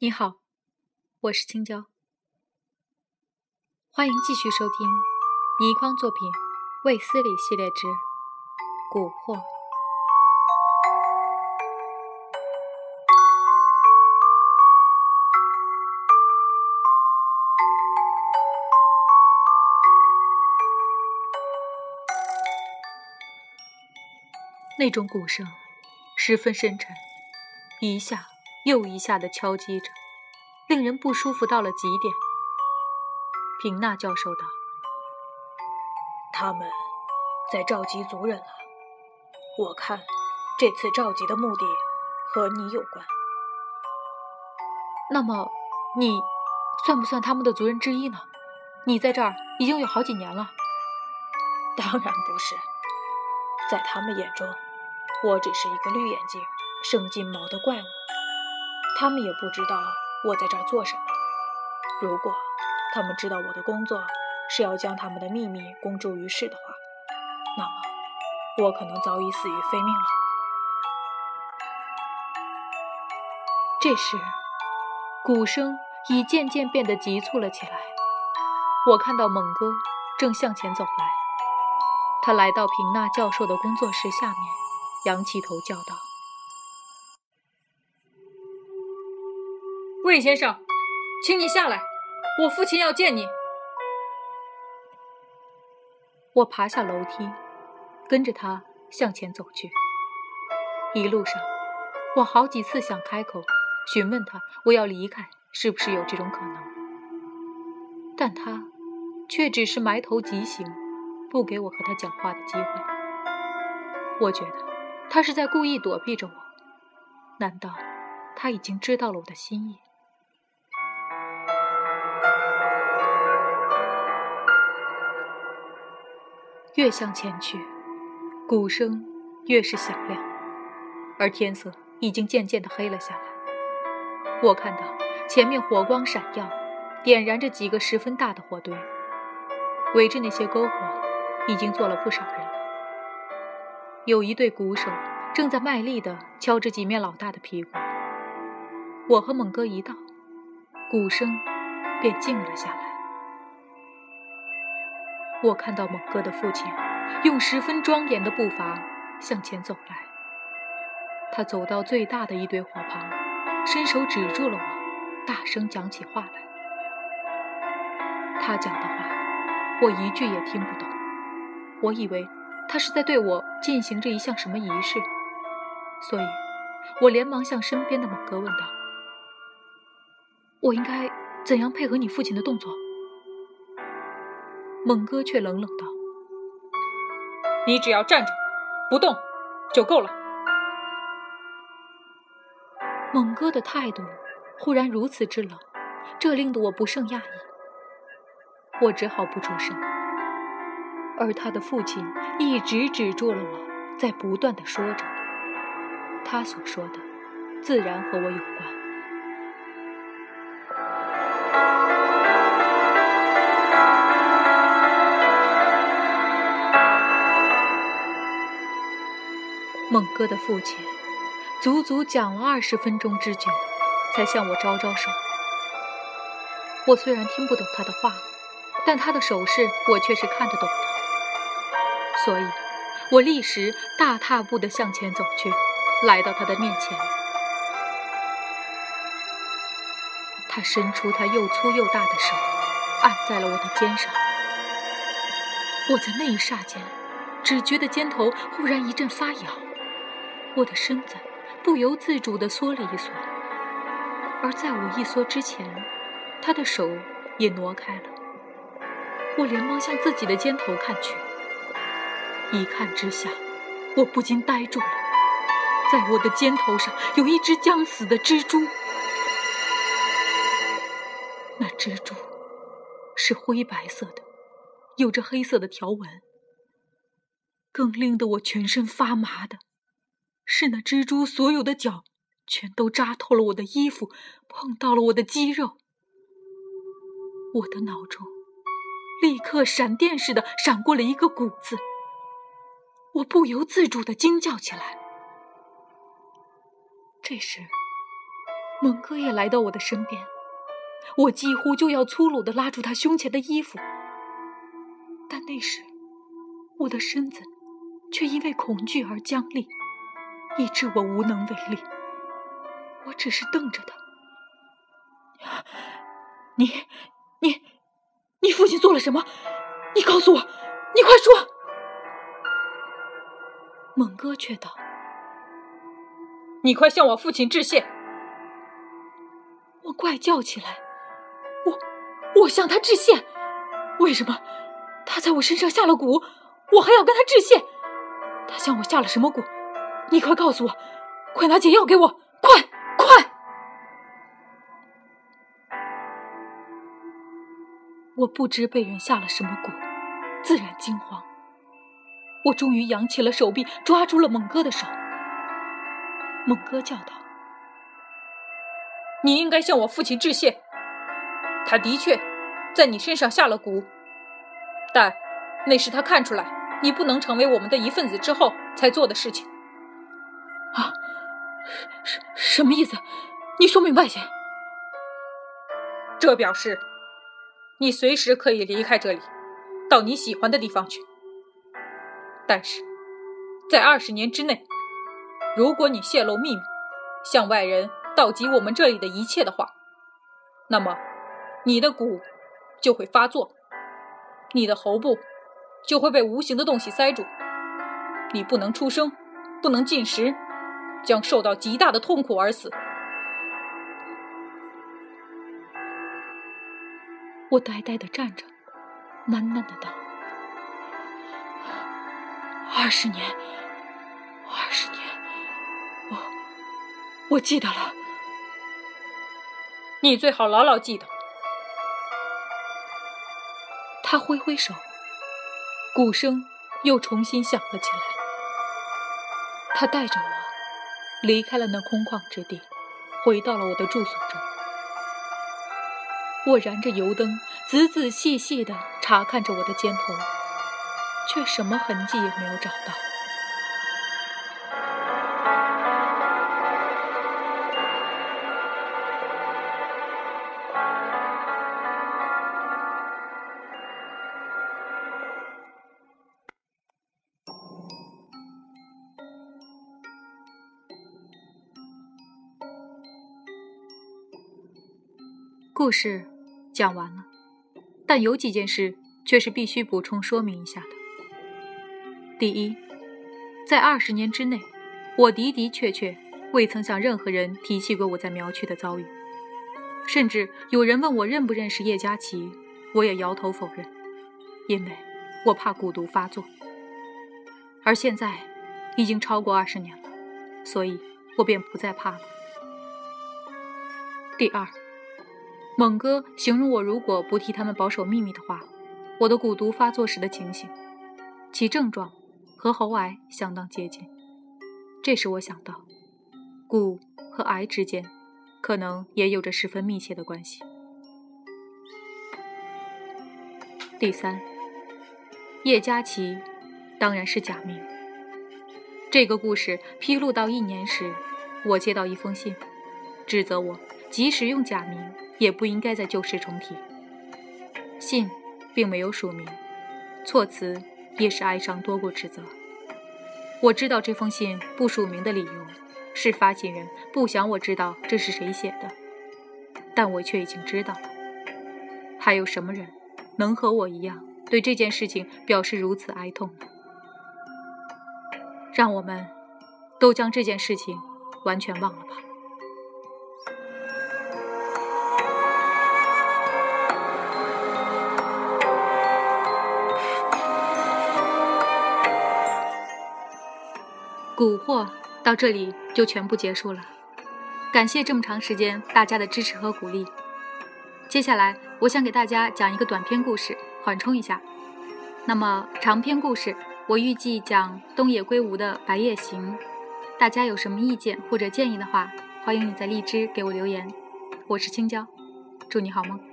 你好，我是青椒，欢迎继续收听倪匡作品《卫斯理系列之蛊惑》。那种鼓声十分深沉，一下又一下的敲击着，令人不舒服到了极点。平娜教授道：“他们在召集族人了。我看这次召集的目的和你有关。那么，你算不算他们的族人之一呢？你在这儿已经有好几年了。当然不是，在他们眼中。”我只是一个绿眼睛、生金毛的怪物，他们也不知道我在这儿做什么。如果他们知道我的工作是要将他们的秘密公诸于世的话，那么我可能早已死于非命了。这时，鼓声已渐渐变得急促了起来。我看到猛哥正向前走来，他来到平纳教授的工作室下面。仰起头叫道：“魏先生，请你下来，我父亲要见你。”我爬下楼梯，跟着他向前走去。一路上，我好几次想开口询问他我要离开是不是有这种可能，但他却只是埋头疾行，不给我和他讲话的机会。我觉得。他是在故意躲避着我，难道他已经知道了我的心意？越向前去，鼓声越是响亮，而天色已经渐渐的黑了下来。我看到前面火光闪耀，点燃着几个十分大的火堆，围着那些篝火，已经坐了不少人。有一对鼓手正在卖力地敲着几面老大的屁股。我和猛哥一到，鼓声便静了下来。我看到猛哥的父亲用十分庄严的步伐向前走来。他走到最大的一堆火旁，伸手指住了我，大声讲起话来。他讲的话，我一句也听不懂。我以为。他是在对我进行着一项什么仪式，所以，我连忙向身边的猛哥问道：“我应该怎样配合你父亲的动作？”猛哥却冷冷道：“你只要站着，不动，就够了。”猛哥的态度忽然如此之冷，这令得我不胜讶异。我只好不出声。而他的父亲一直止住了我，在不断的说着。他所说的，自然和我有关。猛哥的父亲足足讲了二十分钟之久，才向我招招手。我虽然听不懂他的话，但他的手势我却是看得懂的。所以，我立时大踏步地向前走去，来到他的面前。他伸出他又粗又大的手，按在了我的肩上。我在那一霎间，只觉得肩头忽然一阵发痒，我的身子不由自主地缩了一缩。而在我一缩之前，他的手也挪开了。我连忙向自己的肩头看去。一看之下，我不禁呆住了。在我的肩头上有一只将死的蜘蛛，那蜘蛛是灰白色的，有着黑色的条纹。更令得我全身发麻的，是那蜘蛛所有的脚全都扎透了我的衣服，碰到了我的肌肉。我的脑中立刻闪电似的闪过了一个“蛊”字。我不由自主的惊叫起来。这时，蒙哥也来到我的身边，我几乎就要粗鲁的拉住他胸前的衣服，但那时我的身子却因为恐惧而僵立，以致我无能为力。我只是瞪着他：“你、你、你父亲做了什么？你告诉我，你快说！”蒙哥却道。你快向我父亲致谢！我怪叫起来，我我向他致谢，为什么？他在我身上下了蛊，我还要跟他致谢？他向我下了什么蛊？你快告诉我，快拿解药给我，快快！我不知被人下了什么蛊，自然惊慌。我终于扬起了手臂，抓住了猛哥的手。猛哥叫道：“你应该向我父亲致谢。他的确在你身上下了蛊，但那是他看出来你不能成为我们的一份子之后才做的事情。”啊，什什么意思？你说明白些。这表示你随时可以离开这里，到你喜欢的地方去。但是在二十年之内。如果你泄露秘密，向外人道及我们这里的一切的话，那么你的蛊就会发作，你的喉部就会被无形的东西塞住，你不能出声，不能进食，将受到极大的痛苦而死。我呆呆的站着，喃喃的道：“二十年，二十年。”我我记得了，你最好牢牢记得。他挥挥手，鼓声又重新响了起来。他带着我离开了那空旷之地，回到了我的住所中。我燃着油灯，仔仔细细的查看着我的肩头，却什么痕迹也没有找到。故事讲完了，但有几件事却是必须补充说明一下的。第一，在二十年之内，我的的确确未曾向任何人提起过我在苗区的遭遇，甚至有人问我认不认识叶佳琪，我也摇头否认，因为我怕蛊毒发作。而现在已经超过二十年了，所以我便不再怕了。第二。猛哥形容我，如果不替他们保守秘密的话，我的蛊毒发作时的情形，其症状和喉癌相当接近。这使我想到，骨和癌之间可能也有着十分密切的关系。第三，叶佳琪当然是假名。这个故事披露到一年时，我接到一封信，指责我即使用假名。也不应该再旧事重提。信并没有署名，措辞也是哀伤多过指责。我知道这封信不署名的理由是发信人不想我知道这是谁写的，但我却已经知道了。还有什么人能和我一样对这件事情表示如此哀痛呢？让我们都将这件事情完全忘了吧。蛊惑到这里就全部结束了，感谢这么长时间大家的支持和鼓励。接下来我想给大家讲一个短篇故事，缓冲一下。那么长篇故事我预计讲东野圭吾的《白夜行》，大家有什么意见或者建议的话，欢迎你在荔枝给我留言。我是青椒，祝你好梦。